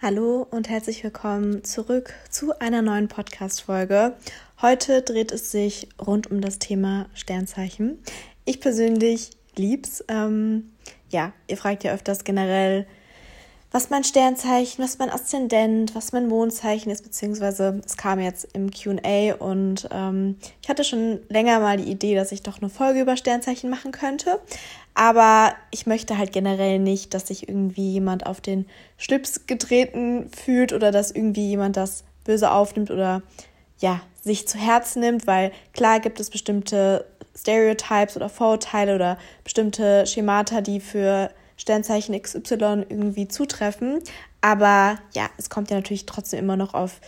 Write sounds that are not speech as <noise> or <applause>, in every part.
Hallo und herzlich willkommen zurück zu einer neuen Podcast-Folge. Heute dreht es sich rund um das Thema Sternzeichen. Ich persönlich lieb's. Ähm, ja, ihr fragt ja öfters generell, was mein Sternzeichen, was mein Aszendent, was mein Mondzeichen ist, beziehungsweise es kam jetzt im QA und ähm, ich hatte schon länger mal die Idee, dass ich doch eine Folge über Sternzeichen machen könnte. Aber ich möchte halt generell nicht, dass sich irgendwie jemand auf den Schlips getreten fühlt oder dass irgendwie jemand das böse aufnimmt oder ja, sich zu Herzen nimmt, weil klar gibt es bestimmte Stereotypes oder Vorurteile oder bestimmte Schemata, die für Sternzeichen XY irgendwie zutreffen. Aber ja, es kommt ja natürlich trotzdem immer noch auf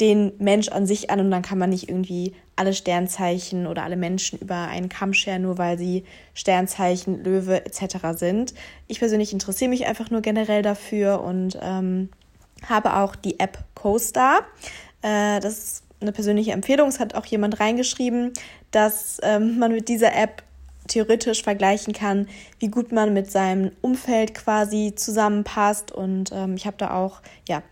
den Mensch an sich an und dann kann man nicht irgendwie alle Sternzeichen oder alle Menschen über einen Kamm scheren, nur weil sie Sternzeichen, Löwe etc. sind. Ich persönlich interessiere mich einfach nur generell dafür und ähm, habe auch die App CoStar. Äh, das ist eine persönliche Empfehlung. Es hat auch jemand reingeschrieben, dass ähm, man mit dieser App theoretisch vergleichen kann, wie gut man mit seinem Umfeld quasi zusammenpasst. Und ähm, ich habe da auch ja,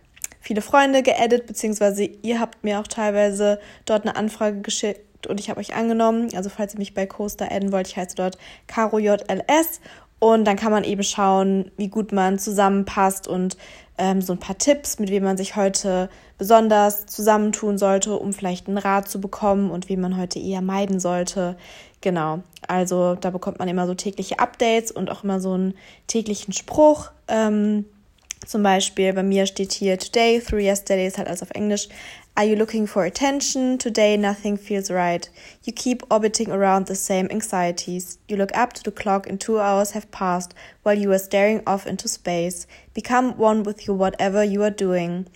viele Freunde geedit, beziehungsweise ihr habt mir auch teilweise dort eine Anfrage geschickt und ich habe euch angenommen. Also falls ihr mich bei Coaster adden wollt, ich heiße dort KaroJLS und dann kann man eben schauen, wie gut man zusammenpasst und ähm, so ein paar Tipps, mit wem man sich heute besonders zusammentun sollte, um vielleicht einen Rat zu bekommen und wie man heute eher meiden sollte. Genau, also da bekommt man immer so tägliche Updates und auch immer so einen täglichen Spruch. Ähm, zum Beispiel bei mir steht hier Today through yesterday ist halt alles auf Englisch. Are you looking for attention? Today nothing feels right. You keep orbiting around the same anxieties. You look up to the clock and two hours have passed while you are staring off into space. Become one with you whatever you are doing.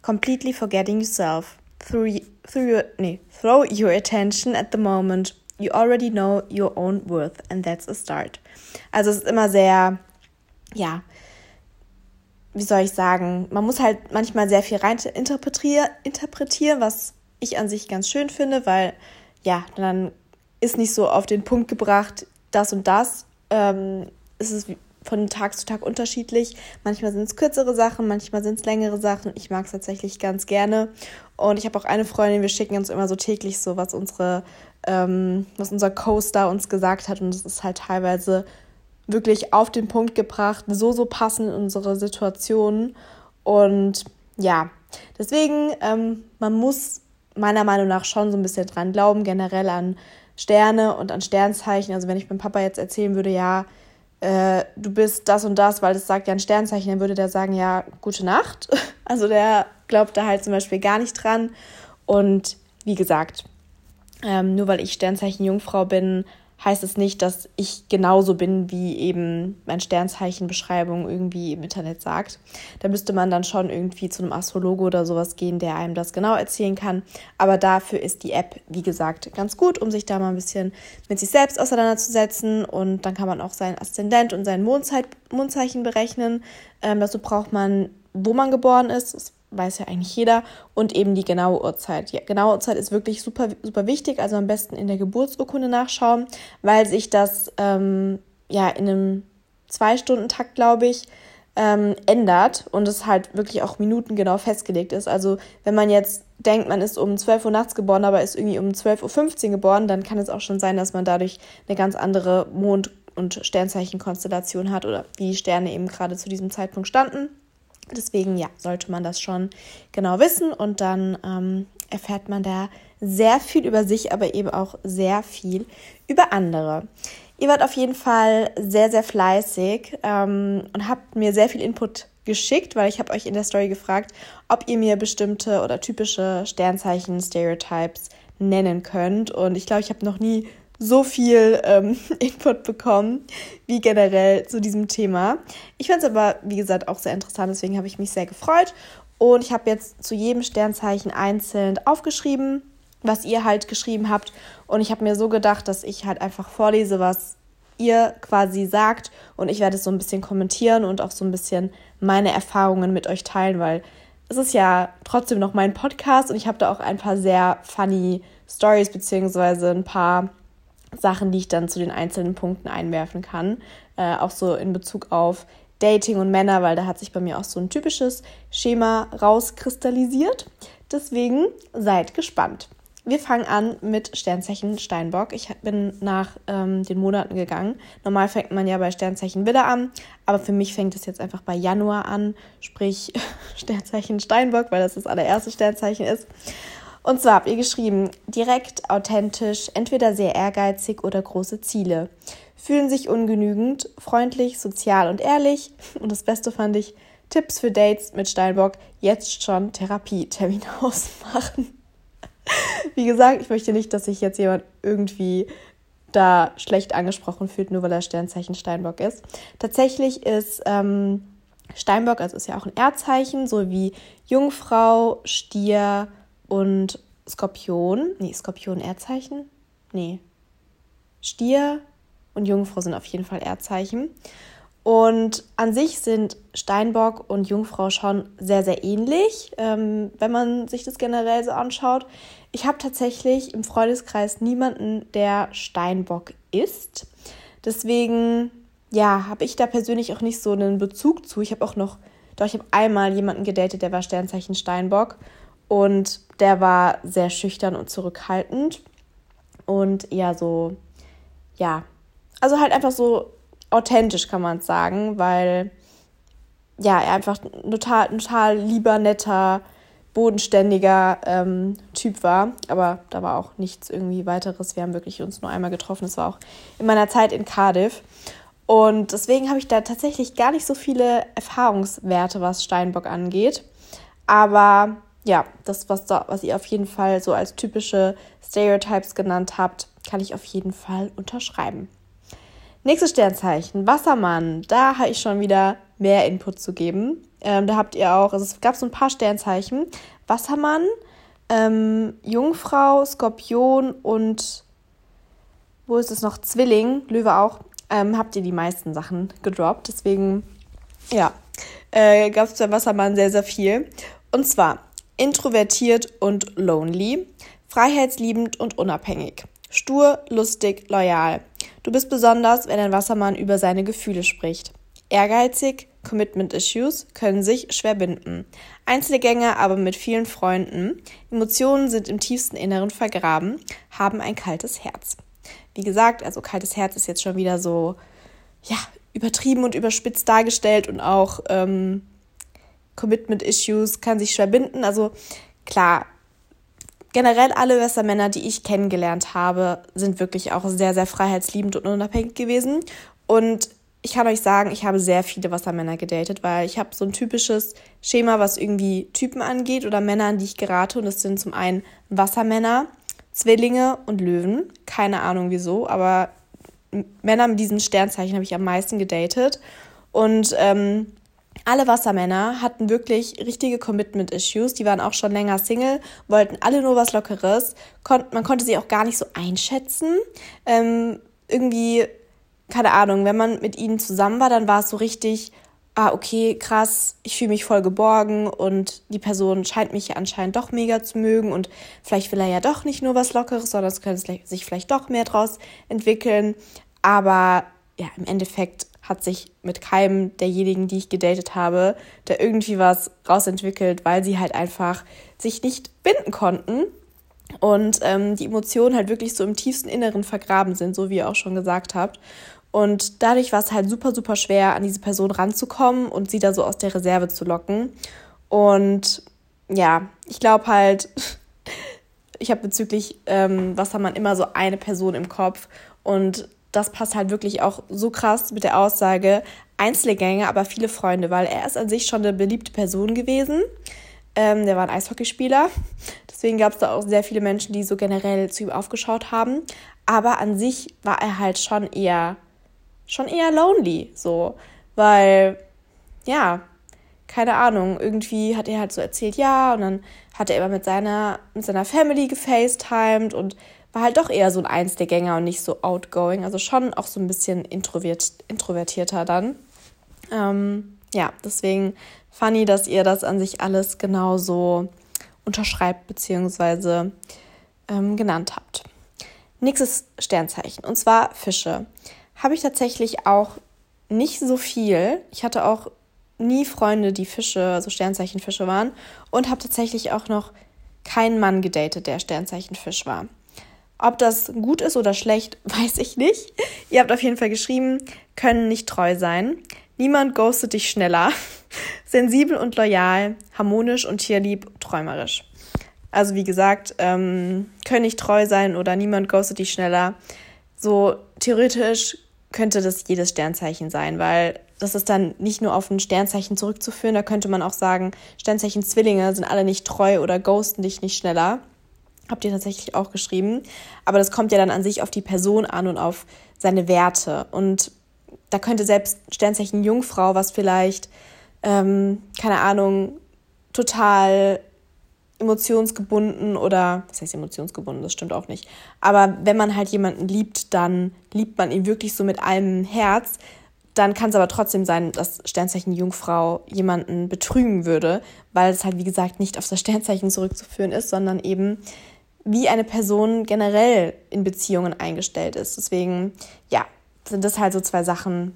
Completely forgetting yourself. Through, through your, nee, throw your attention at the moment. You already know your own worth and that's a start. Also es ist immer sehr, ja, wie soll ich sagen, man muss halt manchmal sehr viel rein interpretieren, interpretieren, was ich an sich ganz schön finde, weil ja, dann ist nicht so auf den Punkt gebracht, das und das. Ähm, es ist von Tag zu Tag unterschiedlich. Manchmal sind es kürzere Sachen, manchmal sind es längere Sachen. Ich mag es tatsächlich ganz gerne. Und ich habe auch eine Freundin, wir schicken uns immer so täglich so, was unsere, ähm, was unser Co-Star uns gesagt hat. Und es ist halt teilweise wirklich auf den Punkt gebracht, so, so passend in unsere Situation. Und ja, deswegen, ähm, man muss meiner Meinung nach schon so ein bisschen dran glauben, generell an Sterne und an Sternzeichen. Also wenn ich meinem Papa jetzt erzählen würde, ja, äh, du bist das und das, weil das sagt ja ein Sternzeichen, dann würde der sagen, ja, gute Nacht. <laughs> Also der glaubt da halt zum Beispiel gar nicht dran. Und wie gesagt, ähm, nur weil ich Sternzeichen Jungfrau bin, heißt es nicht, dass ich genauso bin, wie eben mein Sternzeichenbeschreibung irgendwie im Internet sagt. Da müsste man dann schon irgendwie zu einem Astrologe oder sowas gehen, der einem das genau erzählen kann. Aber dafür ist die App, wie gesagt, ganz gut, um sich da mal ein bisschen mit sich selbst auseinanderzusetzen. Und dann kann man auch sein Aszendent und sein Mondzeit Mondzeichen berechnen. Ähm, dazu braucht man, wo man geboren ist. Weiß ja eigentlich jeder. Und eben die genaue Uhrzeit. Die genaue Uhrzeit ist wirklich super, super wichtig. Also am besten in der Geburtsurkunde nachschauen, weil sich das ähm, ja in einem Zwei-Stunden-Takt, glaube ich, ähm, ändert und es halt wirklich auch minutengenau festgelegt ist. Also wenn man jetzt denkt, man ist um 12 Uhr nachts geboren, aber ist irgendwie um 12.15 Uhr geboren, dann kann es auch schon sein, dass man dadurch eine ganz andere Mond- und Sternzeichenkonstellation hat oder wie die Sterne eben gerade zu diesem Zeitpunkt standen. Deswegen, ja, sollte man das schon genau wissen und dann ähm, erfährt man da sehr viel über sich, aber eben auch sehr viel über andere. Ihr wart auf jeden Fall sehr, sehr fleißig ähm, und habt mir sehr viel Input geschickt, weil ich habe euch in der Story gefragt, ob ihr mir bestimmte oder typische Sternzeichen, Stereotypes nennen könnt. Und ich glaube, ich habe noch nie so viel ähm, <laughs> Input bekommen, wie generell zu diesem Thema. Ich fand es aber, wie gesagt, auch sehr interessant, deswegen habe ich mich sehr gefreut. Und ich habe jetzt zu jedem Sternzeichen einzeln aufgeschrieben, was ihr halt geschrieben habt. Und ich habe mir so gedacht, dass ich halt einfach vorlese, was ihr quasi sagt. Und ich werde es so ein bisschen kommentieren und auch so ein bisschen meine Erfahrungen mit euch teilen, weil es ist ja trotzdem noch mein Podcast und ich habe da auch ein paar sehr funny Stories beziehungsweise ein paar Sachen, die ich dann zu den einzelnen Punkten einwerfen kann. Äh, auch so in Bezug auf Dating und Männer, weil da hat sich bei mir auch so ein typisches Schema rauskristallisiert. Deswegen seid gespannt. Wir fangen an mit Sternzeichen Steinbock. Ich bin nach ähm, den Monaten gegangen. Normal fängt man ja bei Sternzeichen Widder an, aber für mich fängt es jetzt einfach bei Januar an, sprich <laughs> Sternzeichen Steinbock, weil das das allererste Sternzeichen ist. Und zwar habt ihr geschrieben, direkt, authentisch, entweder sehr ehrgeizig oder große Ziele. Fühlen sich ungenügend, freundlich, sozial und ehrlich. Und das Beste fand ich, Tipps für Dates mit Steinbock, jetzt schon Therapietermin <laughs> ausmachen. Wie gesagt, ich möchte nicht, dass sich jetzt jemand irgendwie da schlecht angesprochen fühlt, nur weil er Sternzeichen Steinbock ist. Tatsächlich ist ähm, Steinbock, also ist ja auch ein Erdzeichen, so wie Jungfrau, Stier und Skorpion. Nee, Skorpion Erdzeichen? Nee. Stier und Jungfrau sind auf jeden Fall Erdzeichen. Und an sich sind Steinbock und Jungfrau schon sehr, sehr ähnlich, ähm, wenn man sich das generell so anschaut. Ich habe tatsächlich im Freundeskreis niemanden, der Steinbock ist. Deswegen, ja, habe ich da persönlich auch nicht so einen Bezug zu. Ich habe auch noch, doch ich habe einmal jemanden gedatet, der war Sternzeichen Steinbock und der war sehr schüchtern und zurückhaltend und eher so, ja, also halt einfach so authentisch, kann man sagen, weil ja, er einfach ein total, total lieber, netter, bodenständiger ähm, Typ war. Aber da war auch nichts irgendwie weiteres. Wir haben wirklich uns nur einmal getroffen. Das war auch in meiner Zeit in Cardiff. Und deswegen habe ich da tatsächlich gar nicht so viele Erfahrungswerte, was Steinbock angeht. Aber ja, das, was, da, was ihr auf jeden Fall so als typische Stereotypes genannt habt, kann ich auf jeden Fall unterschreiben. Nächstes Sternzeichen, Wassermann. Da habe ich schon wieder mehr Input zu geben. Ähm, da habt ihr auch, also es gab so ein paar Sternzeichen. Wassermann, ähm, Jungfrau, Skorpion und wo ist es noch? Zwilling, Löwe auch. Ähm, habt ihr die meisten Sachen gedroppt. Deswegen, ja, äh, gab es bei Wassermann sehr, sehr viel. Und zwar introvertiert und lonely, freiheitsliebend und unabhängig, stur, lustig, loyal, Du bist besonders, wenn ein Wassermann über seine Gefühle spricht. Ehrgeizig, Commitment-Issues können sich schwer binden. Einzelgänger, aber mit vielen Freunden. Emotionen sind im tiefsten Inneren vergraben, haben ein kaltes Herz. Wie gesagt, also kaltes Herz ist jetzt schon wieder so, ja, übertrieben und überspitzt dargestellt und auch ähm, Commitment-Issues kann sich schwer binden. Also klar, generell alle Wassermänner, die ich kennengelernt habe, sind wirklich auch sehr, sehr freiheitsliebend und unabhängig gewesen. Und ich kann euch sagen, ich habe sehr viele Wassermänner gedatet, weil ich habe so ein typisches Schema, was irgendwie Typen angeht oder Männer, an die ich gerate. Und das sind zum einen Wassermänner, Zwillinge und Löwen. Keine Ahnung wieso, aber Männer mit diesen Sternzeichen habe ich am meisten gedatet. Und ähm, alle Wassermänner hatten wirklich richtige Commitment-Issues. Die waren auch schon länger Single, wollten alle nur was Lockeres. Kon man konnte sie auch gar nicht so einschätzen. Ähm, irgendwie, keine Ahnung, wenn man mit ihnen zusammen war, dann war es so richtig, ah, okay, krass, ich fühle mich voll geborgen und die Person scheint mich ja anscheinend doch mega zu mögen und vielleicht will er ja doch nicht nur was Lockeres, sondern es könnte sich vielleicht doch mehr draus entwickeln. Aber ja, im Endeffekt hat sich mit keinem derjenigen, die ich gedatet habe, da irgendwie was rausentwickelt, weil sie halt einfach sich nicht binden konnten und ähm, die Emotionen halt wirklich so im tiefsten Inneren vergraben sind, so wie ihr auch schon gesagt habt. Und dadurch war es halt super, super schwer, an diese Person ranzukommen und sie da so aus der Reserve zu locken. Und ja, ich glaube halt, <laughs> ich habe bezüglich ähm, Wassermann immer so eine Person im Kopf und das passt halt wirklich auch so krass mit der Aussage, Einzelgänge, aber viele Freunde, weil er ist an sich schon eine beliebte Person gewesen. Ähm, der war ein Eishockeyspieler. Deswegen gab es da auch sehr viele Menschen, die so generell zu ihm aufgeschaut haben. Aber an sich war er halt schon eher, schon eher lonely, so. Weil, ja, keine Ahnung, irgendwie hat er halt so erzählt, ja, und dann hat er immer mit seiner, mit seiner Family gefacetimed und war halt doch eher so ein Einzelgänger und nicht so outgoing. Also schon auch so ein bisschen introvert, introvertierter dann. Ähm, ja, deswegen funny, dass ihr das an sich alles genauso unterschreibt bzw. Ähm, genannt habt. Nächstes Sternzeichen und zwar Fische. Habe ich tatsächlich auch nicht so viel. Ich hatte auch nie Freunde, die Fische, also Sternzeichenfische waren. Und habe tatsächlich auch noch keinen Mann gedatet, der Sternzeichenfisch war. Ob das gut ist oder schlecht, <laughs> weiß ich nicht. Ihr habt auf jeden Fall geschrieben, können nicht treu sein. Niemand ghostet dich schneller. <laughs> Sensibel und loyal, harmonisch und tierlieb, träumerisch. Also wie gesagt, ähm, können nicht treu sein oder niemand ghostet dich schneller. So theoretisch könnte das jedes Sternzeichen sein, weil das ist dann nicht nur auf ein Sternzeichen zurückzuführen. Da könnte man auch sagen, Sternzeichen Zwillinge sind alle nicht treu oder ghosten dich nicht schneller. Habt ihr tatsächlich auch geschrieben. Aber das kommt ja dann an sich auf die Person an und auf seine Werte. Und da könnte selbst Sternzeichen Jungfrau, was vielleicht, ähm, keine Ahnung, total emotionsgebunden oder, was heißt emotionsgebunden, das stimmt auch nicht. Aber wenn man halt jemanden liebt, dann liebt man ihn wirklich so mit allem Herz. Dann kann es aber trotzdem sein, dass Sternzeichen Jungfrau jemanden betrügen würde, weil es halt, wie gesagt, nicht auf das Sternzeichen zurückzuführen ist, sondern eben wie eine Person generell in Beziehungen eingestellt ist. Deswegen, ja, sind das halt so zwei Sachen.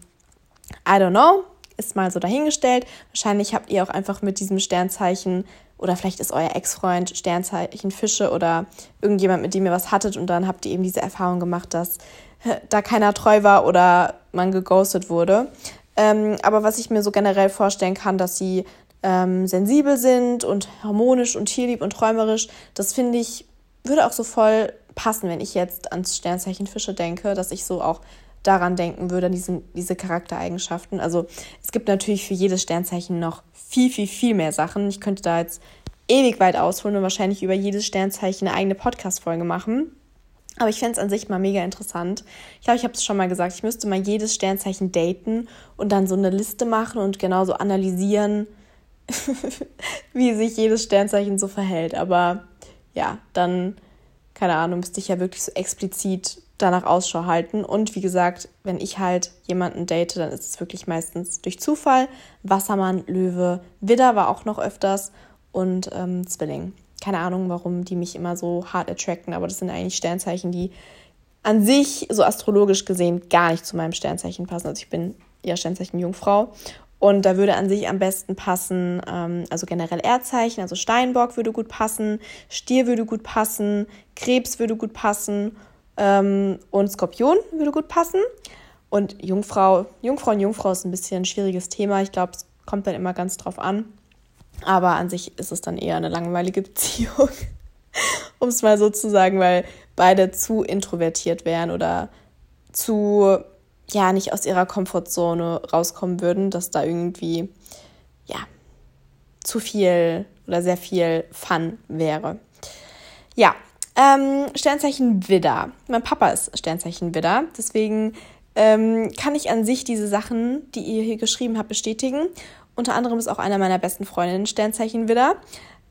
I don't know, ist mal so dahingestellt. Wahrscheinlich habt ihr auch einfach mit diesem Sternzeichen oder vielleicht ist euer Ex-Freund Sternzeichen Fische oder irgendjemand, mit dem ihr was hattet und dann habt ihr eben diese Erfahrung gemacht, dass da keiner treu war oder man geghostet wurde. Ähm, aber was ich mir so generell vorstellen kann, dass sie ähm, sensibel sind und harmonisch und tierlieb und träumerisch, das finde ich würde auch so voll passen, wenn ich jetzt ans Sternzeichen Fische denke, dass ich so auch daran denken würde, an diesen, diese Charaktereigenschaften. Also es gibt natürlich für jedes Sternzeichen noch viel, viel, viel mehr Sachen. Ich könnte da jetzt ewig weit ausholen und wahrscheinlich über jedes Sternzeichen eine eigene Podcast-Folge machen. Aber ich fände es an sich mal mega interessant. Ich glaube, ich habe es schon mal gesagt, ich müsste mal jedes Sternzeichen daten und dann so eine Liste machen und genauso analysieren, <laughs> wie sich jedes Sternzeichen so verhält. Aber ja, dann, keine Ahnung, müsste ich ja wirklich so explizit danach Ausschau halten. Und wie gesagt, wenn ich halt jemanden date, dann ist es wirklich meistens durch Zufall. Wassermann, Löwe, Widder war auch noch öfters und ähm, Zwilling. Keine Ahnung, warum die mich immer so hart attracten, aber das sind eigentlich Sternzeichen, die an sich so astrologisch gesehen gar nicht zu meinem Sternzeichen passen. Also ich bin ja Sternzeichen Jungfrau und da würde an sich am besten passen, ähm, also generell Erdzeichen, also Steinbock würde gut passen, Stier würde gut passen, Krebs würde gut passen ähm, und Skorpion würde gut passen. Und Jungfrau, Jungfrau und Jungfrau ist ein bisschen ein schwieriges Thema. Ich glaube, es kommt dann immer ganz drauf an. Aber an sich ist es dann eher eine langweilige <laughs> Beziehung, um es mal so zu sagen, weil beide zu introvertiert wären oder zu ja nicht aus ihrer Komfortzone rauskommen würden, dass da irgendwie ja zu viel oder sehr viel Fun wäre. Ja, ähm, Sternzeichen Widder. Mein Papa ist Sternzeichen Widder, deswegen ähm, kann ich an sich diese Sachen, die ihr hier geschrieben habt, bestätigen. Unter anderem ist auch einer meiner besten Freundinnen Sternzeichen Widder.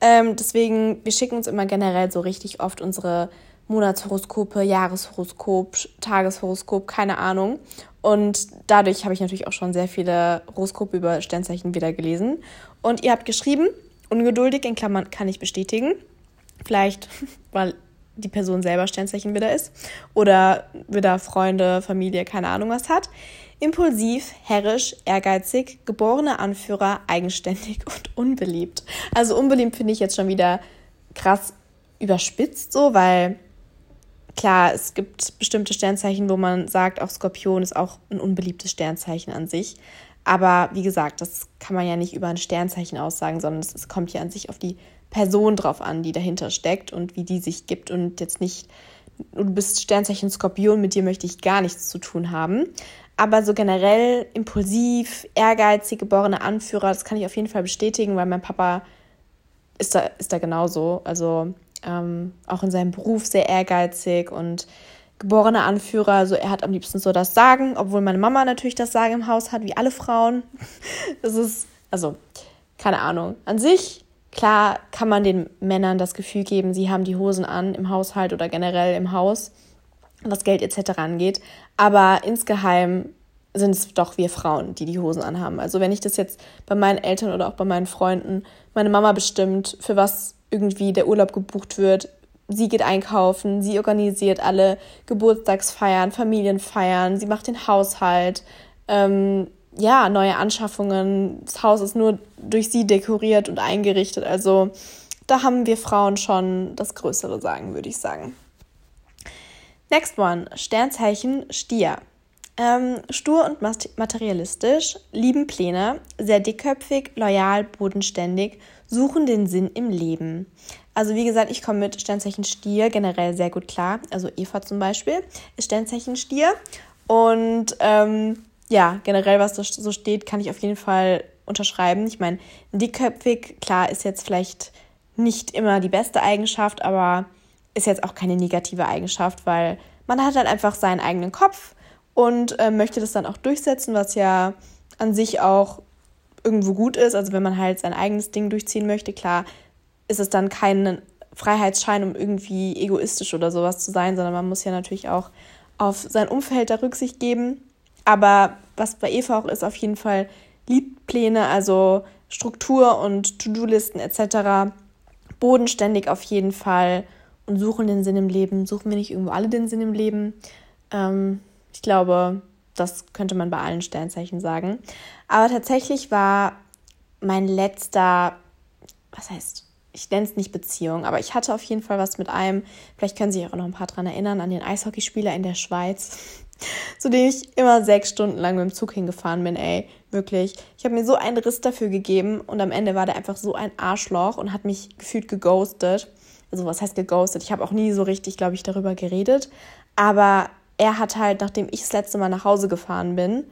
Ähm, deswegen, wir schicken uns immer generell so richtig oft unsere Monatshoroskope, Jahreshoroskop, Tageshoroskop, keine Ahnung. Und dadurch habe ich natürlich auch schon sehr viele Horoskope über Sternzeichen wieder gelesen. Und ihr habt geschrieben, ungeduldig, in Klammern kann ich bestätigen. Vielleicht, <laughs> weil die Person selber Sternzeichen wieder ist. Oder wieder Freunde, Familie, keine Ahnung was hat. Impulsiv, herrisch, ehrgeizig, geborener Anführer, eigenständig und unbeliebt. Also unbeliebt finde ich jetzt schon wieder krass überspitzt so, weil klar, es gibt bestimmte Sternzeichen, wo man sagt, auch Skorpion ist auch ein unbeliebtes Sternzeichen an sich. Aber wie gesagt, das kann man ja nicht über ein Sternzeichen aussagen, sondern es, kommt ja an sich auf die Person drauf an, die dahinter steckt und wie die sich gibt und jetzt nicht, du bist Sternzeichen Skorpion, mit dir möchte ich gar nichts zu tun haben. Aber so generell impulsiv, ehrgeizig, geborener Anführer, das kann ich auf jeden Fall bestätigen, weil mein Papa ist da, ist da genauso. Also ähm, auch in seinem Beruf sehr ehrgeizig und geborener Anführer. Also er hat am liebsten so das Sagen, obwohl meine Mama natürlich das Sagen im Haus hat, wie alle Frauen. <laughs> Das ist, also, keine Ahnung. An sich, klar, kann man den Männern das Gefühl geben, sie haben die Hosen an im Haushalt oder generell im Haus, was Geld etc. angeht. Aber insgeheim sind es doch wir Frauen, die die Hosen anhaben. Also wenn ich das jetzt bei meinen Eltern oder auch bei meinen Freunden, meine Mama bestimmt, für was irgendwie der Urlaub gebucht wird. Sie geht einkaufen, sie organisiert alle Geburtstagsfeiern, Familienfeiern, sie macht den Haushalt, ähm, ja, neue Anschaffungen. Das Haus ist nur durch sie dekoriert und eingerichtet. Also da haben wir Frauen schon das größere Sagen, würde ich sagen. Next one, Sternzeichen Stier. Ähm, stur und materialistisch, lieben Pläne, sehr dickköpfig, loyal, bodenständig, suchen den Sinn im Leben. Also wie gesagt, ich komme mit Sternzeichen Stier generell sehr gut klar. Also Eva zum Beispiel ist Sternzeichen Stier. Und ähm, ja, generell, was da so steht, kann ich auf jeden Fall unterschreiben. Ich meine, dickköpfig, klar, ist jetzt vielleicht nicht immer die beste Eigenschaft, aber ist jetzt auch keine negative Eigenschaft, weil man hat halt einfach seinen eigenen Kopf und äh, möchte das dann auch durchsetzen, was ja an sich auch irgendwo gut ist. Also wenn man halt sein eigenes Ding durchziehen möchte, klar, ist es dann kein Freiheitsschein, um irgendwie egoistisch oder sowas zu sein, sondern man muss ja natürlich auch auf sein Umfeld da Rücksicht geben. Aber was bei Eva auch ist, auf jeden Fall Liedpläne, also Struktur und To-Do-Listen etc. Bodenständig auf jeden Fall und suchen den Sinn im Leben. Suchen wir nicht irgendwo alle den Sinn im Leben? Ähm, ich glaube, das könnte man bei allen Sternzeichen sagen. Aber tatsächlich war mein letzter, was heißt, ich nenne es nicht Beziehung, aber ich hatte auf jeden Fall was mit einem, vielleicht können Sie sich auch noch ein paar dran erinnern, an den Eishockeyspieler in der Schweiz <laughs> zu dem ich immer sechs Stunden lang mit dem Zug hingefahren bin, ey. Wirklich. Ich habe mir so einen Riss dafür gegeben und am Ende war der einfach so ein Arschloch und hat mich gefühlt geghostet. Also was heißt geghostet? Ich habe auch nie so richtig, glaube ich, darüber geredet. Aber er hat halt, nachdem ich das letzte Mal nach Hause gefahren bin,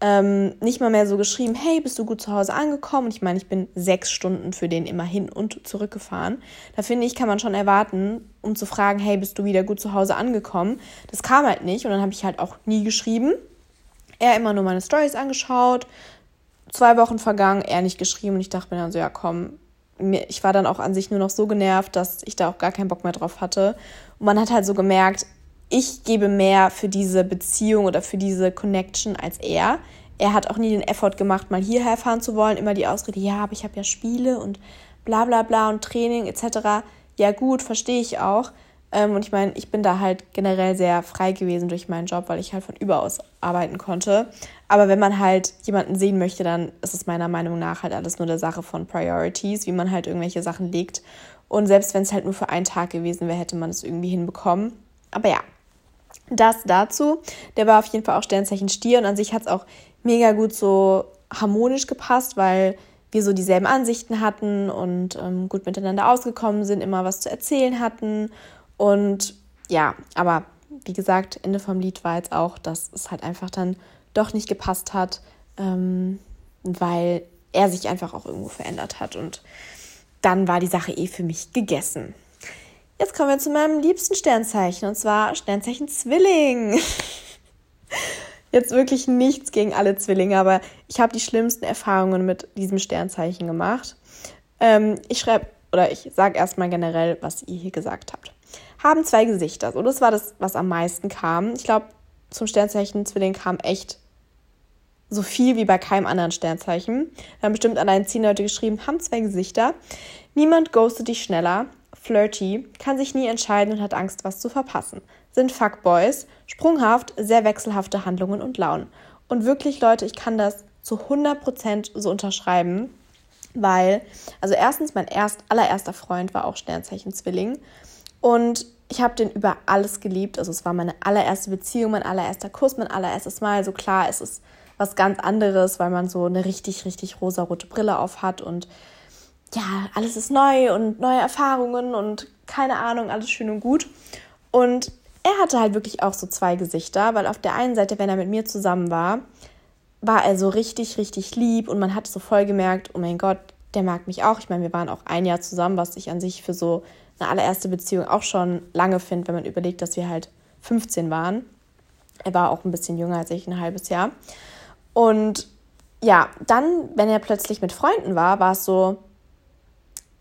ähm, nicht mal mehr so geschrieben, hey, bist du gut zu Hause angekommen? Und ich meine, ich bin sechs Stunden für den immer hin und zurückgefahren. Da finde ich, kann man schon erwarten, um zu fragen, hey, bist du wieder gut zu Hause angekommen? Das kam halt nicht und dann habe ich halt auch nie geschrieben. Er immer nur meine Stories angeschaut. Zwei Wochen vergangen, er nicht geschrieben und ich dachte mir dann so, ja komm, ich war dann auch an sich nur noch so genervt, dass ich da auch gar keinen Bock mehr drauf hatte. Und man hat halt so gemerkt, ich gebe mehr für diese Beziehung oder für diese Connection als er. Er hat auch nie den Effort gemacht, mal hierher fahren zu wollen. Immer die Ausrede, ja, aber ich habe ja Spiele und bla bla bla und Training etc. Ja gut, verstehe ich auch. Ähm, und ich meine, ich bin da halt generell sehr frei gewesen durch meinen Job, weil ich halt von überaus arbeiten konnte. Aber wenn man halt jemanden sehen möchte, dann ist es meiner Meinung nach halt alles nur der Sache von Priorities, wie man halt irgendwelche Sachen legt. Und selbst wenn es halt nur für einen Tag gewesen wäre, hätte man es irgendwie hinbekommen. Aber ja, das dazu. Der war auf jeden Fall auch Sternzeichen Stier und an sich hat es auch mega gut so harmonisch gepasst, weil wir so dieselben Ansichten hatten und ähm, gut miteinander ausgekommen sind, immer was zu erzählen hatten. Und ja, aber wie gesagt, Ende vom Lied war jetzt auch, dass es halt einfach dann doch nicht gepasst hat, ähm, weil er sich einfach auch irgendwo verändert hat. Und dann war die Sache eh für mich gegessen. Jetzt kommen wir zu meinem liebsten Sternzeichen und zwar Sternzeichen Zwilling. <laughs> Jetzt wirklich nichts gegen alle Zwillinge, aber ich habe die schlimmsten Erfahrungen mit diesem Sternzeichen gemacht. Ähm, ich schreibe oder ich sage erstmal generell, was ihr hier gesagt habt. Haben zwei Gesichter. So, das war das, was am meisten kam. Ich glaube, zum Sternzeichen Zwilling kam echt so viel wie bei keinem anderen Sternzeichen. Wir haben bestimmt allein zehn Leute geschrieben, haben zwei Gesichter. Niemand ghostet dich schneller flirty, kann sich nie entscheiden und hat Angst, was zu verpassen. Sind Fuckboys, sprunghaft, sehr wechselhafte Handlungen und Launen. Und wirklich, Leute, ich kann das zu 100% so unterschreiben, weil, also erstens, mein erst, allererster Freund war auch Sternzeichen Zwilling und ich habe den über alles geliebt. Also es war meine allererste Beziehung, mein allererster Kuss, mein allererstes Mal. So klar, es ist was ganz anderes, weil man so eine richtig, richtig rosarote Brille auf hat und ja, alles ist neu und neue Erfahrungen und keine Ahnung, alles schön und gut. Und er hatte halt wirklich auch so zwei Gesichter, weil auf der einen Seite, wenn er mit mir zusammen war, war er so richtig, richtig lieb und man hat so voll gemerkt, oh mein Gott, der mag mich auch. Ich meine, wir waren auch ein Jahr zusammen, was ich an sich für so eine allererste Beziehung auch schon lange finde, wenn man überlegt, dass wir halt 15 waren. Er war auch ein bisschen jünger als ich, ein halbes Jahr. Und ja, dann, wenn er plötzlich mit Freunden war, war es so,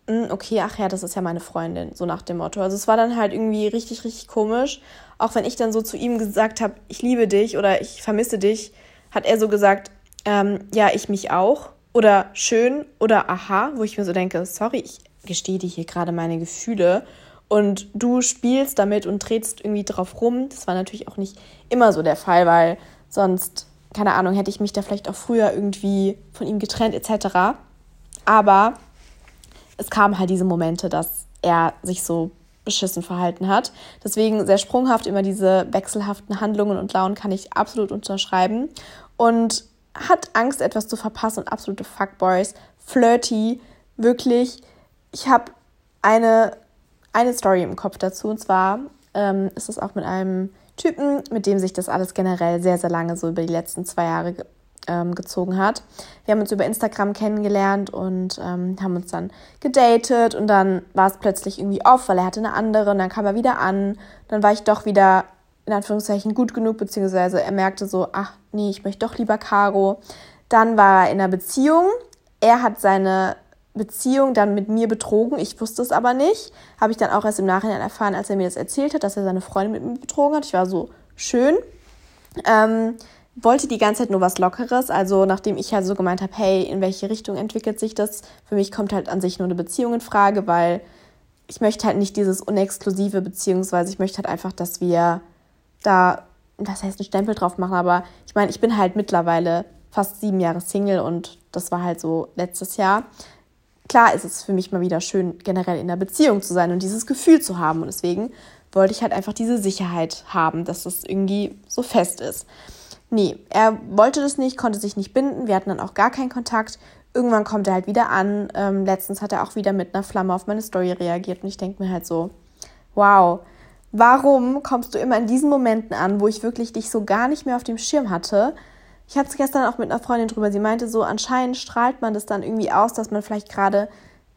okay, ach ja, das ist ja meine Freundin, so nach dem Motto. Also es war dann halt irgendwie richtig, richtig komisch. Auch wenn ich dann so zu ihm gesagt habe, ich liebe dich oder ich vermisse dich, hat er so gesagt, ähm, ja, ich mich auch. Oder schön oder aha, wo ich mir so denke, sorry, ich gestehe dir hier gerade meine Gefühle und du spielst damit und drehst irgendwie drauf rum. Das war natürlich auch nicht immer so der Fall, weil sonst keine Ahnung, hätte ich mich da vielleicht auch früher irgendwie von ihm getrennt etc. Aber es kamen halt diese Momente, dass er sich so beschissen verhalten hat. Deswegen sehr sprunghaft immer diese wechselhaften Handlungen und Launen kann ich absolut unterschreiben. Und hat Angst, etwas zu verpassen und absolute Fuckboys. Flirty, wirklich. Ich habe eine, eine Story im Kopf dazu. Und zwar ähm, ist es auch mit einem Typen, mit dem sich das alles generell sehr, sehr lange so über die letzten zwei Jahre ähm, gezogen hat. Wir haben uns über Instagram kennengelernt und ähm, haben uns dann gedatet und dann war es plötzlich irgendwie off, weil er hatte eine andere und dann kam er wieder an. Dann war ich doch wieder in Anführungszeichen gut genug, beziehungsweise er merkte so, ach nee, ich möchte doch lieber Caro. Dann war er in einer Beziehung. Er hat seine Beziehung dann mit mir betrogen. Ich wusste es aber nicht. Habe ich dann auch erst im Nachhinein erfahren, als er mir das erzählt hat, dass er seine Freundin mit mir betrogen hat. Ich war so schön. Ähm, wollte die ganze Zeit nur was Lockeres. Also nachdem ich halt so gemeint habe, hey, in welche Richtung entwickelt sich das? Für mich kommt halt an sich nur eine Beziehung in Frage, weil ich möchte halt nicht dieses unexklusive, beziehungsweise ich möchte halt einfach, dass wir da, das heißt, einen Stempel drauf machen. Aber ich meine, ich bin halt mittlerweile fast sieben Jahre Single und das war halt so letztes Jahr klar ist es für mich mal wieder schön, generell in einer Beziehung zu sein und dieses Gefühl zu haben. Und deswegen wollte ich halt einfach diese Sicherheit haben, dass das irgendwie so fest ist. Nee, er wollte das nicht, konnte sich nicht binden. Wir hatten dann auch gar keinen Kontakt. Irgendwann kommt er halt wieder an. Ähm, letztens hat er auch wieder mit einer Flamme auf meine Story reagiert und ich denke mir halt so, wow, warum kommst du immer in diesen Momenten an, wo ich wirklich dich so gar nicht mehr auf dem Schirm hatte? Ich hatte es gestern auch mit einer Freundin drüber. Sie meinte so, anscheinend strahlt man das dann irgendwie aus, dass man vielleicht gerade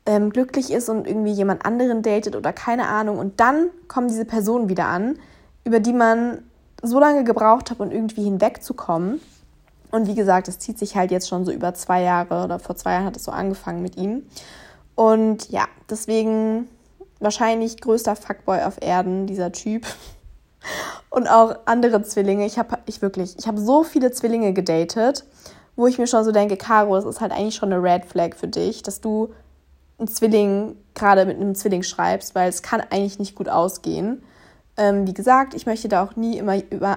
ähm, glücklich ist und irgendwie jemand anderen datet oder keine Ahnung. Und dann kommen diese Personen wieder an, über die man so lange gebraucht hat, um irgendwie hinwegzukommen. Und wie gesagt, es zieht sich halt jetzt schon so über zwei Jahre oder vor zwei Jahren hat es so angefangen mit ihm. Und ja, deswegen wahrscheinlich größter Fuckboy auf Erden, dieser Typ <laughs> und auch andere Zwillinge. Ich habe ich wirklich, ich habe so viele Zwillinge gedatet, wo ich mir schon so denke, Caro, das ist halt eigentlich schon eine Red Flag für dich, dass du einen Zwilling gerade mit einem Zwilling schreibst, weil es kann eigentlich nicht gut ausgehen. Ähm, wie gesagt, ich möchte da auch nie immer über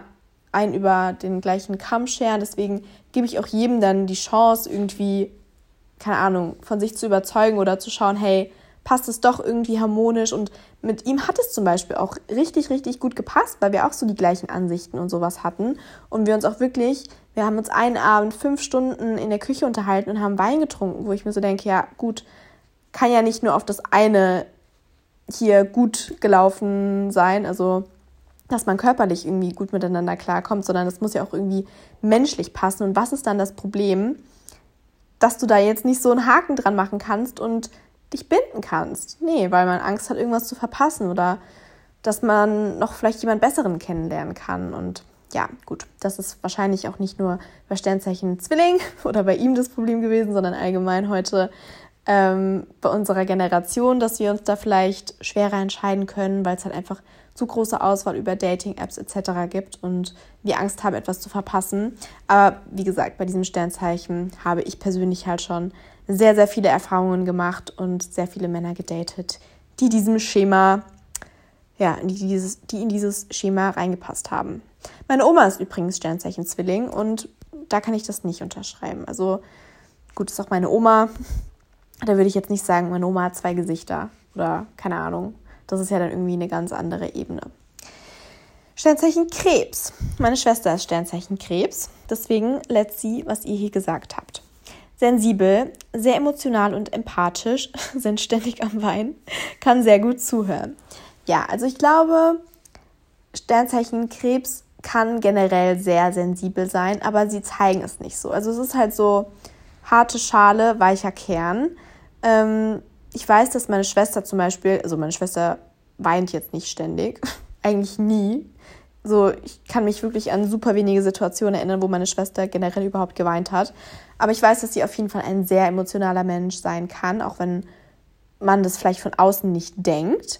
einen über den gleichen Kamm scheren, deswegen gebe ich auch jedem dann die Chance, irgendwie, keine Ahnung, von sich zu überzeugen oder zu schauen, hey, passt es doch irgendwie harmonisch. Und mit ihm hat es zum Beispiel auch richtig, richtig gut gepasst, weil wir auch so die gleichen Ansichten und sowas hatten. Und wir uns auch wirklich, wir haben uns einen Abend fünf Stunden in der Küche unterhalten und haben Wein getrunken, wo ich mir so denke, ja gut, kann ja nicht nur auf das eine hier gut gelaufen sein, also dass man körperlich irgendwie gut miteinander klarkommt, sondern es muss ja auch irgendwie menschlich passen. Und was ist dann das Problem, dass du da jetzt nicht so einen Haken dran machen kannst und dich binden kannst. Nee, weil man Angst hat, irgendwas zu verpassen oder dass man noch vielleicht jemand Besseren kennenlernen kann. Und ja, gut, das ist wahrscheinlich auch nicht nur bei Sternzeichen Zwilling <laughs> oder bei ihm das Problem gewesen, sondern allgemein heute ähm, bei unserer Generation, dass wir uns da vielleicht schwerer entscheiden können, weil es halt einfach zu große Auswahl über Dating-Apps etc. gibt und wir Angst haben, etwas zu verpassen. Aber wie gesagt, bei diesem Sternzeichen habe ich persönlich halt schon sehr, sehr viele Erfahrungen gemacht und sehr viele Männer gedatet, die diesem Schema, ja, in dieses, die in dieses Schema reingepasst haben. Meine Oma ist übrigens Sternzeichen Zwilling und da kann ich das nicht unterschreiben. Also gut, ist auch meine Oma. Da würde ich jetzt nicht sagen, meine Oma hat zwei Gesichter oder keine Ahnung. Das ist ja dann irgendwie eine ganz andere Ebene. Sternzeichen Krebs. Meine Schwester ist Sternzeichen Krebs. Deswegen let's see, was ihr hier gesagt habt sensibel, sehr emotional und empathisch, <laughs> sind ständig am Weinen, kann sehr gut zuhören. Ja, also ich glaube, Sternzeichen Krebs kann generell sehr sensibel sein, aber sie zeigen es nicht so. Also es ist halt so harte Schale, weicher Kern. Ähm, ich weiß, dass meine Schwester zum Beispiel, also meine Schwester weint jetzt nicht ständig, <laughs> eigentlich nie. So, ich kann mich wirklich an super wenige Situationen erinnern, wo meine Schwester generell überhaupt geweint hat. Aber ich weiß, dass sie auf jeden Fall ein sehr emotionaler Mensch sein kann, auch wenn man das vielleicht von außen nicht denkt.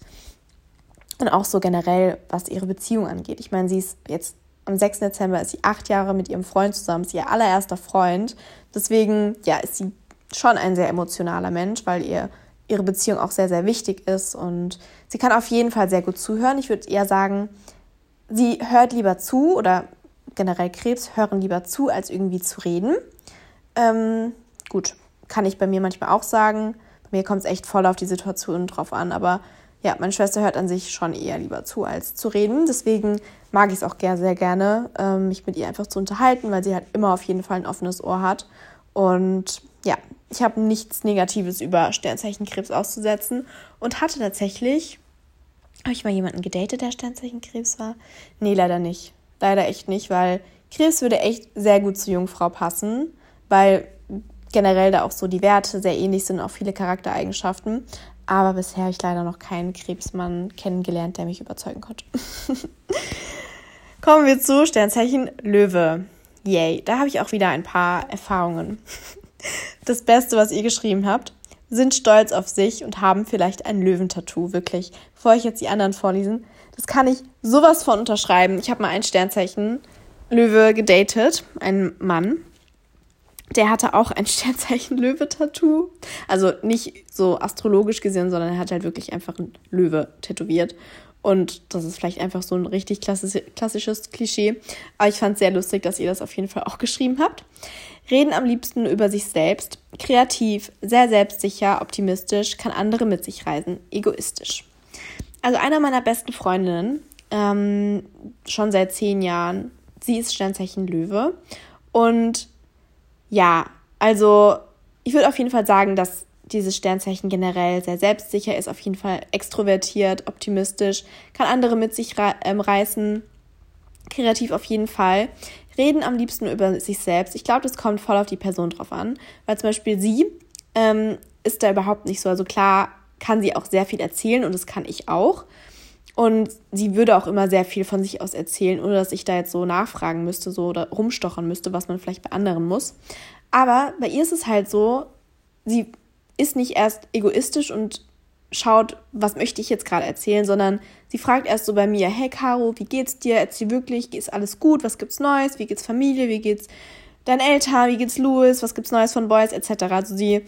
Und auch so generell, was ihre Beziehung angeht. Ich meine, sie ist jetzt am 6. Dezember ist sie acht Jahre mit ihrem Freund zusammen, ist ihr allererster Freund. Deswegen, ja, ist sie schon ein sehr emotionaler Mensch, weil ihr ihre Beziehung auch sehr, sehr wichtig ist. Und sie kann auf jeden Fall sehr gut zuhören. Ich würde eher sagen, sie hört lieber zu oder generell Krebs hören lieber zu, als irgendwie zu reden. Ähm, gut, kann ich bei mir manchmal auch sagen. Bei mir kommt es echt voll auf die Situation drauf an, aber ja, meine Schwester hört an sich schon eher lieber zu, als zu reden. Deswegen mag ich es auch sehr, sehr gerne, ähm, mich mit ihr einfach zu unterhalten, weil sie halt immer auf jeden Fall ein offenes Ohr hat. Und ja, ich habe nichts Negatives über Sternzeichenkrebs auszusetzen und hatte tatsächlich, habe ich mal jemanden gedatet, der Sternzeichenkrebs war? Nee, leider nicht. Leider echt nicht, weil Krebs würde echt sehr gut zur Jungfrau passen, weil generell da auch so die Werte sehr ähnlich sind, auch viele Charaktereigenschaften. Aber bisher habe ich leider noch keinen Krebsmann kennengelernt, der mich überzeugen konnte. <laughs> Kommen wir zu Sternzeichen Löwe. Yay, da habe ich auch wieder ein paar Erfahrungen. Das Beste, was ihr geschrieben habt, sind stolz auf sich und haben vielleicht ein Löwentattoo, wirklich. Bevor ich jetzt die anderen vorlesen, das kann ich sowas von unterschreiben. Ich habe mal ein Sternzeichen Löwe gedatet, einen Mann der hatte auch ein <laughs> Sternzeichen Löwe-Tattoo. Also nicht so astrologisch gesehen, sondern er hat halt wirklich einfach ein Löwe tätowiert. Und das ist vielleicht einfach so ein richtig klassisches Klischee. Aber ich fand es sehr lustig, dass ihr das auf jeden Fall auch geschrieben habt. Reden am liebsten über sich selbst. Kreativ, sehr selbstsicher, optimistisch, kann andere mit sich reisen, egoistisch. Also einer meiner besten Freundinnen, ähm, schon seit zehn Jahren, sie ist Sternzeichen Löwe. Und ja, also ich würde auf jeden Fall sagen, dass dieses Sternzeichen generell sehr selbstsicher ist, auf jeden Fall extrovertiert, optimistisch, kann andere mit sich ähm, reißen, kreativ auf jeden Fall. Reden am liebsten über sich selbst. Ich glaube, das kommt voll auf die Person drauf an, weil zum Beispiel sie ähm, ist da überhaupt nicht so. Also klar kann sie auch sehr viel erzählen und das kann ich auch. Und sie würde auch immer sehr viel von sich aus erzählen, ohne dass ich da jetzt so nachfragen müsste, so oder rumstochern müsste, was man vielleicht bei anderen muss. Aber bei ihr ist es halt so, sie ist nicht erst egoistisch und schaut, was möchte ich jetzt gerade erzählen, sondern sie fragt erst so bei mir, hey Caro, wie geht's dir? Erzähl wirklich, ist alles gut? Was gibt's Neues? Wie geht's Familie? Wie geht's deinen Eltern? Wie geht's Louis? Was gibt's Neues von Boys? Etc. Also sie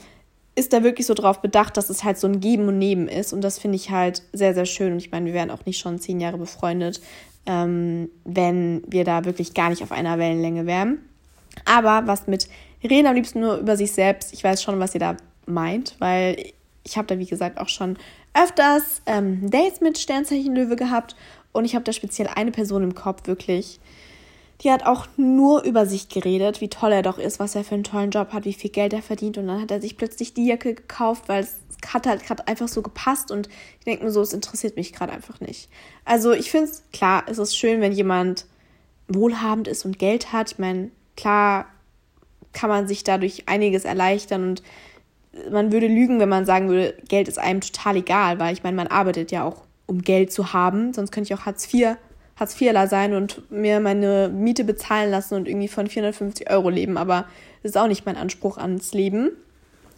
ist da wirklich so drauf bedacht, dass es halt so ein Geben und Nehmen ist. Und das finde ich halt sehr, sehr schön. Und ich meine, wir wären auch nicht schon zehn Jahre befreundet, ähm, wenn wir da wirklich gar nicht auf einer Wellenlänge wären. Aber was mit Reden am liebsten nur über sich selbst, ich weiß schon, was ihr da meint, weil ich habe da, wie gesagt, auch schon öfters ähm, Dates mit Sternzeichen Löwe gehabt. Und ich habe da speziell eine Person im Kopf, wirklich, die hat auch nur über sich geredet, wie toll er doch ist, was er für einen tollen Job hat, wie viel Geld er verdient. Und dann hat er sich plötzlich die Jacke gekauft, weil es hat halt gerade einfach so gepasst. Und ich denke mir so, es interessiert mich gerade einfach nicht. Also ich finde es, klar, es ist schön, wenn jemand wohlhabend ist und Geld hat. Ich meine, klar kann man sich dadurch einiges erleichtern und man würde lügen, wenn man sagen würde, Geld ist einem total egal, weil ich meine, man arbeitet ja auch, um Geld zu haben. Sonst könnte ich auch Hartz IV Hartz IVler sein und mir meine Miete bezahlen lassen und irgendwie von 450 Euro leben. Aber das ist auch nicht mein Anspruch ans Leben,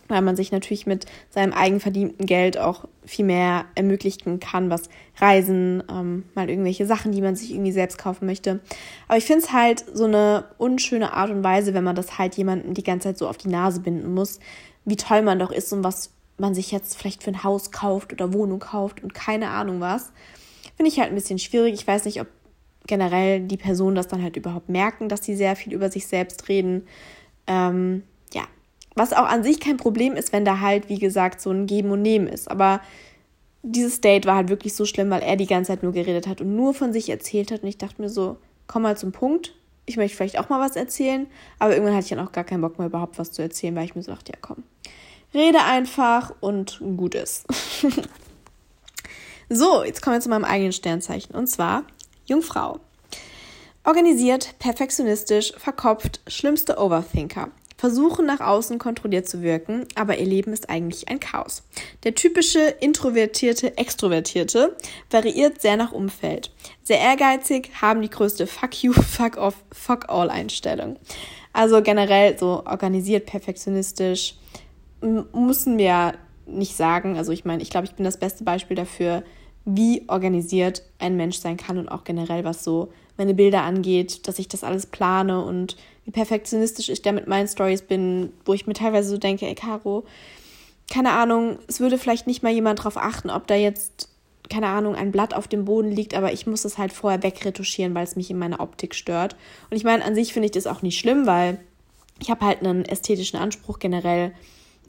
weil man sich natürlich mit seinem eigenverdienten Geld auch viel mehr ermöglichen kann, was Reisen, ähm, mal irgendwelche Sachen, die man sich irgendwie selbst kaufen möchte. Aber ich finde es halt so eine unschöne Art und Weise, wenn man das halt jemandem die ganze Zeit so auf die Nase binden muss, wie toll man doch ist und was man sich jetzt vielleicht für ein Haus kauft oder Wohnung kauft und keine Ahnung was. Finde ich halt ein bisschen schwierig. Ich weiß nicht, ob generell die Personen das dann halt überhaupt merken, dass sie sehr viel über sich selbst reden. Ähm, ja, was auch an sich kein Problem ist, wenn da halt, wie gesagt, so ein Geben und Nehmen ist. Aber dieses Date war halt wirklich so schlimm, weil er die ganze Zeit nur geredet hat und nur von sich erzählt hat. Und ich dachte mir so, komm mal zum Punkt. Ich möchte vielleicht auch mal was erzählen. Aber irgendwann hatte ich dann auch gar keinen Bock mehr, überhaupt was zu erzählen, weil ich mir so dachte, ja komm, rede einfach und gut ist. <laughs> So, jetzt kommen wir zu meinem eigenen Sternzeichen und zwar Jungfrau. Organisiert, perfektionistisch, verkopft, schlimmste Overthinker. Versuchen nach außen kontrolliert zu wirken, aber ihr Leben ist eigentlich ein Chaos. Der typische introvertierte, extrovertierte variiert sehr nach Umfeld. Sehr ehrgeizig, haben die größte Fuck you, fuck off, fuck all Einstellung. Also generell so organisiert, perfektionistisch müssen wir nicht sagen. Also ich meine, ich glaube, ich bin das beste Beispiel dafür, wie organisiert ein Mensch sein kann und auch generell, was so meine Bilder angeht, dass ich das alles plane und wie perfektionistisch ich da mit meinen Stories bin, wo ich mir teilweise so denke, ey Caro, keine Ahnung, es würde vielleicht nicht mal jemand drauf achten, ob da jetzt keine Ahnung, ein Blatt auf dem Boden liegt, aber ich muss es halt vorher wegretuschieren, weil es mich in meiner Optik stört. Und ich meine, an sich finde ich das auch nicht schlimm, weil ich habe halt einen ästhetischen Anspruch generell,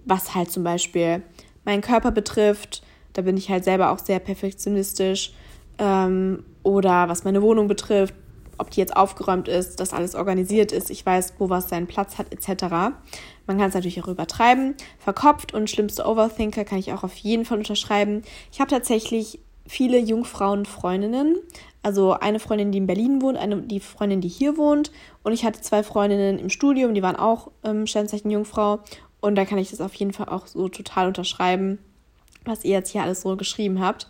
was halt zum Beispiel meinen Körper betrifft. Da bin ich halt selber auch sehr perfektionistisch. Ähm, oder was meine Wohnung betrifft, ob die jetzt aufgeräumt ist, dass alles organisiert ist, ich weiß, wo was seinen Platz hat, etc. Man kann es natürlich auch übertreiben. Verkopft und schlimmste Overthinker kann ich auch auf jeden Fall unterschreiben. Ich habe tatsächlich viele Jungfrauen-Freundinnen. Also eine Freundin, die in Berlin wohnt, eine die Freundin, die hier wohnt. Und ich hatte zwei Freundinnen im Studium, die waren auch ähm, Sternzeichen Jungfrau. Und da kann ich das auf jeden Fall auch so total unterschreiben, was ihr jetzt hier alles so geschrieben habt.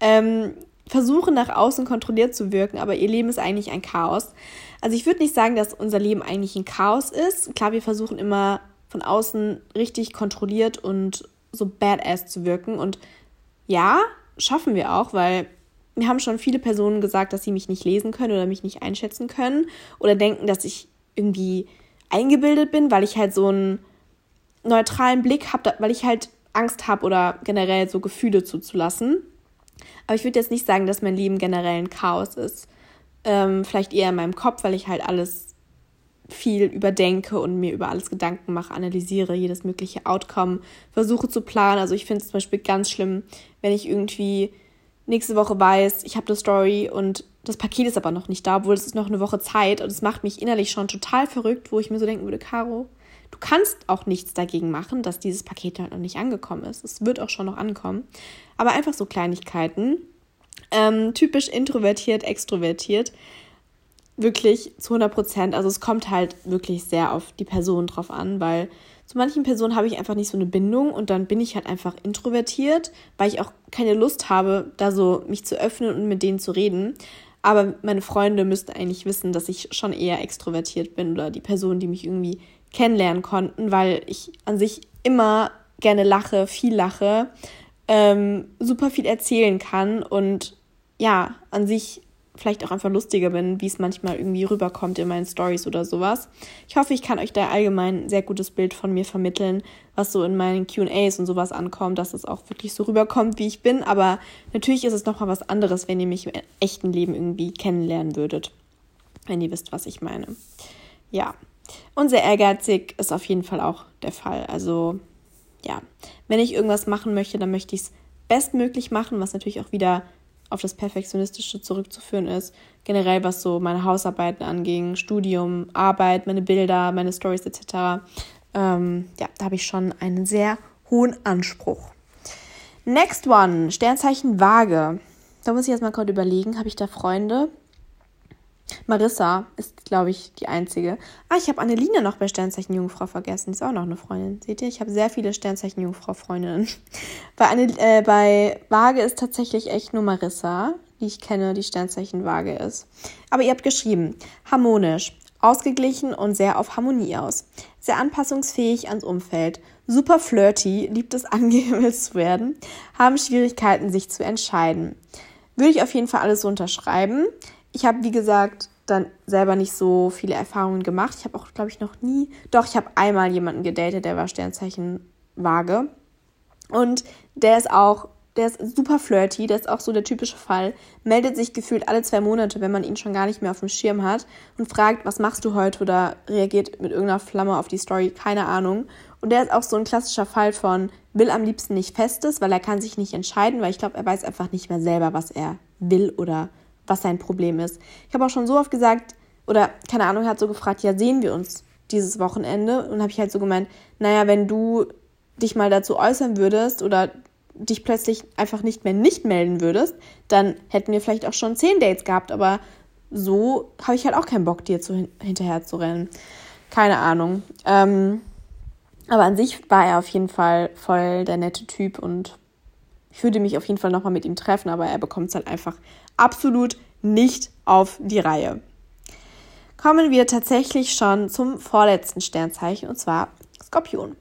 Ähm, versuchen nach außen kontrolliert zu wirken, aber ihr Leben ist eigentlich ein Chaos. Also ich würde nicht sagen, dass unser Leben eigentlich ein Chaos ist. Klar, wir versuchen immer von außen richtig kontrolliert und so badass zu wirken. Und ja, schaffen wir auch, weil mir haben schon viele Personen gesagt, dass sie mich nicht lesen können oder mich nicht einschätzen können oder denken, dass ich irgendwie eingebildet bin, weil ich halt so einen neutralen Blick habe, weil ich halt Angst habe oder generell so Gefühle zuzulassen. Aber ich würde jetzt nicht sagen, dass mein Leben generell ein Chaos ist. Ähm, vielleicht eher in meinem Kopf, weil ich halt alles viel überdenke und mir über alles Gedanken mache, analysiere, jedes mögliche Outcome, versuche zu planen. Also ich finde es zum Beispiel ganz schlimm, wenn ich irgendwie nächste Woche weiß, ich habe eine Story und das Paket ist aber noch nicht da, obwohl es ist noch eine Woche Zeit und es macht mich innerlich schon total verrückt, wo ich mir so denken würde, Caro, du kannst auch nichts dagegen machen, dass dieses Paket halt noch nicht angekommen ist. Es wird auch schon noch ankommen. Aber einfach so Kleinigkeiten. Ähm, typisch introvertiert, extrovertiert wirklich zu 100 Prozent. Also es kommt halt wirklich sehr auf die Person drauf an, weil zu manchen Personen habe ich einfach nicht so eine Bindung und dann bin ich halt einfach introvertiert, weil ich auch keine Lust habe, da so mich zu öffnen und mit denen zu reden. Aber meine Freunde müssten eigentlich wissen, dass ich schon eher extrovertiert bin oder die Personen, die mich irgendwie kennenlernen konnten, weil ich an sich immer gerne lache, viel lache, ähm, super viel erzählen kann und ja, an sich vielleicht auch einfach lustiger bin, wie es manchmal irgendwie rüberkommt in meinen Stories oder sowas. Ich hoffe, ich kann euch da allgemein ein sehr gutes Bild von mir vermitteln, was so in meinen QAs und sowas ankommt, dass es auch wirklich so rüberkommt, wie ich bin. Aber natürlich ist es nochmal was anderes, wenn ihr mich im echten Leben irgendwie kennenlernen würdet. Wenn ihr wisst, was ich meine. Ja. Und sehr ehrgeizig ist auf jeden Fall auch der Fall. Also, ja. Wenn ich irgendwas machen möchte, dann möchte ich es bestmöglich machen, was natürlich auch wieder auf das Perfektionistische zurückzuführen ist. Generell, was so meine Hausarbeiten anging, Studium, Arbeit, meine Bilder, meine Stories etc. Ähm, ja, da habe ich schon einen sehr hohen Anspruch. Next one, Sternzeichen Waage. Da muss ich jetzt mal kurz überlegen, habe ich da Freunde? Marissa ist, glaube ich, die einzige. Ah, ich habe Anneline noch bei Sternzeichen Jungfrau vergessen. Ist auch noch eine Freundin. Seht ihr? Ich habe sehr viele Sternzeichen Jungfrau-Freundinnen. <laughs> Bei, Anne, äh, bei Waage ist tatsächlich echt nur Marissa, die ich kenne, die Sternzeichen Waage ist. Aber ihr habt geschrieben, harmonisch, ausgeglichen und sehr auf Harmonie aus. Sehr anpassungsfähig ans Umfeld. Super flirty, liebt es <laughs> angehimmelt zu werden. Haben Schwierigkeiten, sich zu entscheiden. Würde ich auf jeden Fall alles so unterschreiben. Ich habe, wie gesagt, dann selber nicht so viele Erfahrungen gemacht. Ich habe auch, glaube ich, noch nie. Doch, ich habe einmal jemanden gedatet, der war Sternzeichen Waage. Und der ist auch, der ist super flirty, der ist auch so der typische Fall. Meldet sich gefühlt alle zwei Monate, wenn man ihn schon gar nicht mehr auf dem Schirm hat und fragt, was machst du heute oder reagiert mit irgendeiner Flamme auf die Story, keine Ahnung. Und der ist auch so ein klassischer Fall von, will am liebsten nicht Festes, weil er kann sich nicht entscheiden, weil ich glaube, er weiß einfach nicht mehr selber, was er will oder was sein Problem ist. Ich habe auch schon so oft gesagt, oder keine Ahnung, er hat so gefragt, ja, sehen wir uns dieses Wochenende? Und habe ich halt so gemeint, naja, wenn du dich mal dazu äußern würdest oder dich plötzlich einfach nicht mehr nicht melden würdest, dann hätten wir vielleicht auch schon zehn Dates gehabt, aber so habe ich halt auch keinen Bock, dir zu, hinterher zu rennen. Keine Ahnung. Ähm, aber an sich war er auf jeden Fall voll der nette Typ und ich würde mich auf jeden Fall nochmal mit ihm treffen, aber er bekommt es halt einfach absolut nicht auf die Reihe. Kommen wir tatsächlich schon zum vorletzten Sternzeichen und zwar Skorpion.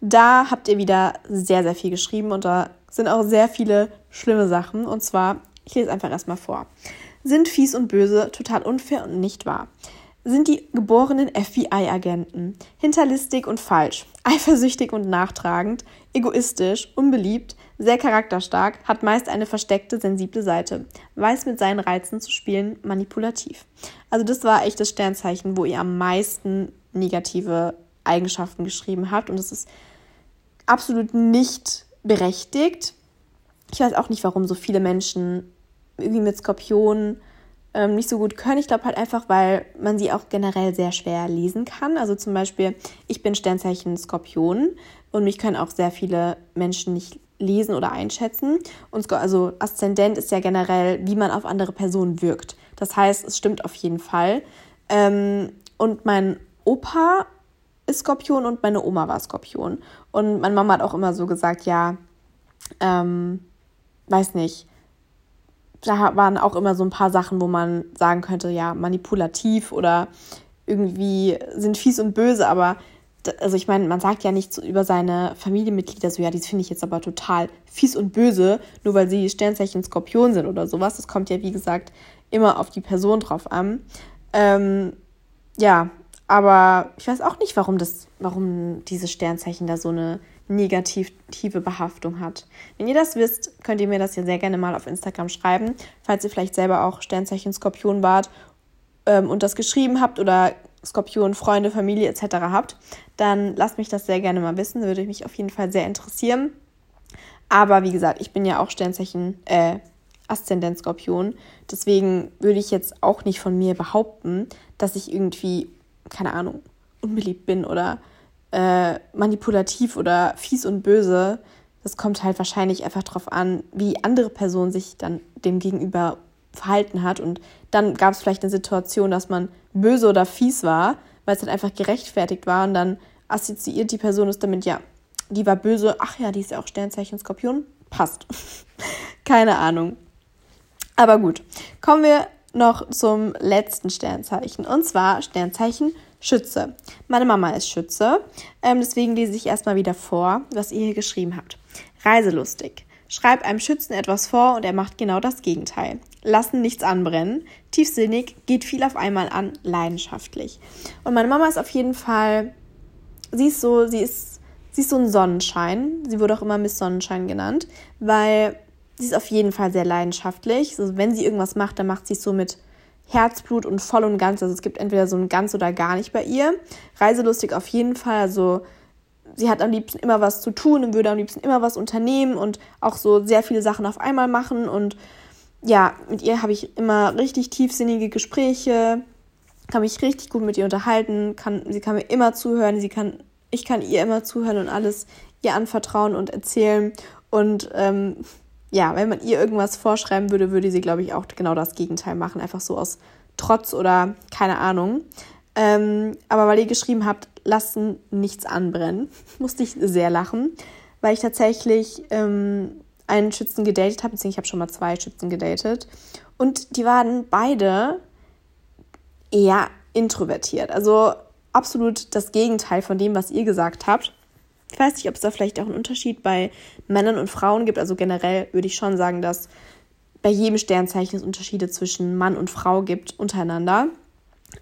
Da habt ihr wieder sehr, sehr viel geschrieben und da sind auch sehr viele schlimme Sachen. Und zwar, ich lese einfach erstmal vor. Sind fies und böse, total unfair und nicht wahr. Sind die geborenen FBI-Agenten hinterlistig und falsch, eifersüchtig und nachtragend, egoistisch, unbeliebt, sehr charakterstark, hat meist eine versteckte, sensible Seite, weiß mit seinen Reizen zu spielen, manipulativ. Also das war echt das Sternzeichen, wo ihr am meisten negative Eigenschaften geschrieben habt und es ist absolut nicht berechtigt. Ich weiß auch nicht, warum so viele Menschen irgendwie mit Skorpionen ähm, nicht so gut können. Ich glaube halt einfach, weil man sie auch generell sehr schwer lesen kann. Also zum Beispiel, ich bin Sternzeichen Skorpion und mich können auch sehr viele Menschen nicht lesen oder einschätzen. Und also Aszendent ist ja generell, wie man auf andere Personen wirkt. Das heißt, es stimmt auf jeden Fall. Ähm, und mein Opa ist Skorpion und meine Oma war Skorpion. Und meine Mama hat auch immer so gesagt, ja, ähm, weiß nicht, da waren auch immer so ein paar Sachen, wo man sagen könnte, ja, manipulativ oder irgendwie sind fies und böse, aber also ich meine, man sagt ja nicht so über seine Familienmitglieder so, ja, das finde ich jetzt aber total fies und böse, nur weil sie Sternzeichen Skorpion sind oder sowas. Das kommt ja, wie gesagt, immer auf die Person drauf an. Ähm, ja, aber ich weiß auch nicht, warum das, warum diese Sternzeichen da so eine negative Behaftung hat. Wenn ihr das wisst, könnt ihr mir das ja sehr gerne mal auf Instagram schreiben, falls ihr vielleicht selber auch Sternzeichen Skorpion wart ähm, und das geschrieben habt oder Skorpion, Freunde, Familie etc. habt, dann lasst mich das sehr gerne mal wissen. Würde mich auf jeden Fall sehr interessieren. Aber wie gesagt, ich bin ja auch Sternzeichen, äh, Aszendent Skorpion. Deswegen würde ich jetzt auch nicht von mir behaupten, dass ich irgendwie, keine Ahnung, unbeliebt bin oder äh, manipulativ oder fies und böse. Das kommt halt wahrscheinlich einfach darauf an, wie andere Person sich dann dem gegenüber verhalten hat. Und dann gab es vielleicht eine Situation, dass man böse oder fies war, weil es dann einfach gerechtfertigt war. Und dann assoziiert die Person es damit, ja, die war böse. Ach ja, die ist ja auch Sternzeichen Skorpion. Passt. <laughs> Keine Ahnung. Aber gut, kommen wir noch zum letzten Sternzeichen. Und zwar Sternzeichen Schütze. Meine Mama ist Schütze, ähm, deswegen lese ich erstmal wieder vor, was ihr hier geschrieben habt. Reiselustig. Schreib einem Schützen etwas vor und er macht genau das Gegenteil. Lassen nichts anbrennen. Tiefsinnig, geht viel auf einmal an, leidenschaftlich. Und meine Mama ist auf jeden Fall, sie ist so, sie ist, sie ist so ein Sonnenschein. Sie wurde auch immer Miss Sonnenschein genannt, weil sie ist auf jeden Fall sehr leidenschaftlich. Also wenn sie irgendwas macht, dann macht sie es so mit Herzblut und voll und ganz. Also es gibt entweder so ein ganz oder gar nicht bei ihr. Reiselustig auf jeden Fall. Also sie hat am liebsten immer was zu tun und würde am liebsten immer was unternehmen und auch so sehr viele Sachen auf einmal machen. Und ja, mit ihr habe ich immer richtig tiefsinnige Gespräche, kann mich richtig gut mit ihr unterhalten, kann, sie kann mir immer zuhören, sie kann, ich kann ihr immer zuhören und alles ihr anvertrauen und erzählen. Und ähm, ja, wenn man ihr irgendwas vorschreiben würde, würde sie, glaube ich, auch genau das Gegenteil machen. Einfach so aus Trotz oder keine Ahnung. Ähm, aber weil ihr geschrieben habt, lassen nichts anbrennen, <laughs> musste ich sehr lachen, weil ich tatsächlich ähm, einen Schützen gedatet habe, beziehungsweise ich habe schon mal zwei Schützen gedatet. Und die waren beide eher introvertiert. Also absolut das Gegenteil von dem, was ihr gesagt habt. Ich weiß nicht, ob es da vielleicht auch einen Unterschied bei Männern und Frauen gibt. Also generell würde ich schon sagen, dass bei jedem Sternzeichen es Unterschiede zwischen Mann und Frau gibt untereinander.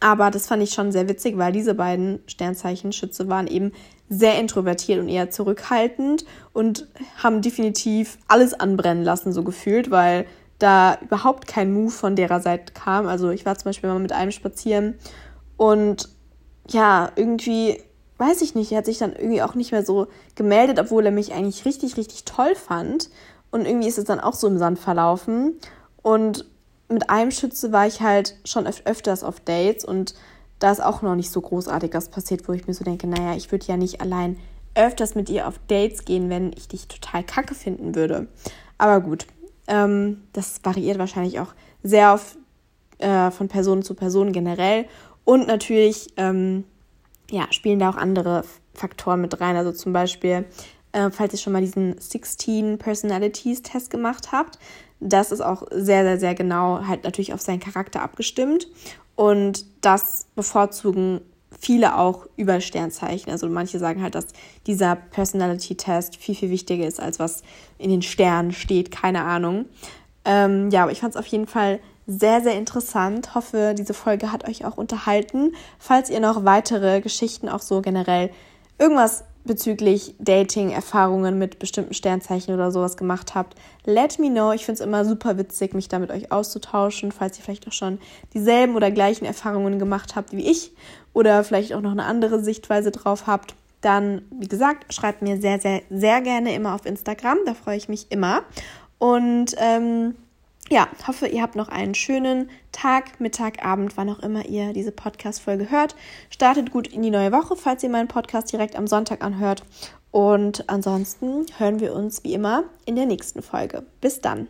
Aber das fand ich schon sehr witzig, weil diese beiden Sternzeichen Schütze waren eben sehr introvertiert und eher zurückhaltend und haben definitiv alles anbrennen lassen, so gefühlt, weil da überhaupt kein Move von derer Seite kam. Also ich war zum Beispiel mal mit einem spazieren und ja, irgendwie weiß ich nicht, er hat sich dann irgendwie auch nicht mehr so gemeldet, obwohl er mich eigentlich richtig, richtig toll fand. Und irgendwie ist es dann auch so im Sand verlaufen. Und mit einem Schütze war ich halt schon öf öfters auf Dates und da ist auch noch nicht so großartig was passiert, wo ich mir so denke, naja, ich würde ja nicht allein öfters mit ihr auf Dates gehen, wenn ich dich total kacke finden würde. Aber gut, ähm, das variiert wahrscheinlich auch sehr auf, äh, von Person zu Person generell. Und natürlich ähm, ja, spielen da auch andere Faktoren mit rein. Also zum Beispiel, äh, falls ihr schon mal diesen 16 Personalities Test gemacht habt, das ist auch sehr, sehr, sehr genau halt natürlich auf seinen Charakter abgestimmt. Und das bevorzugen viele auch über Sternzeichen. Also manche sagen halt, dass dieser Personality-Test viel, viel wichtiger ist, als was in den Sternen steht. Keine Ahnung. Ähm, ja, aber ich fand es auf jeden Fall sehr, sehr interessant. Hoffe, diese Folge hat euch auch unterhalten. Falls ihr noch weitere Geschichten auch so generell irgendwas bezüglich Dating-Erfahrungen mit bestimmten Sternzeichen oder sowas gemacht habt, let me know. Ich finde es immer super witzig, mich da mit euch auszutauschen, falls ihr vielleicht auch schon dieselben oder gleichen Erfahrungen gemacht habt wie ich oder vielleicht auch noch eine andere Sichtweise drauf habt. Dann, wie gesagt, schreibt mir sehr, sehr, sehr gerne immer auf Instagram. Da freue ich mich immer. Und ähm, ja, hoffe, ihr habt noch einen schönen Tag, Mittag, Abend, wann auch immer ihr diese Podcast-Folge hört. Startet gut in die neue Woche, falls ihr meinen Podcast direkt am Sonntag anhört. Und ansonsten hören wir uns wie immer in der nächsten Folge. Bis dann.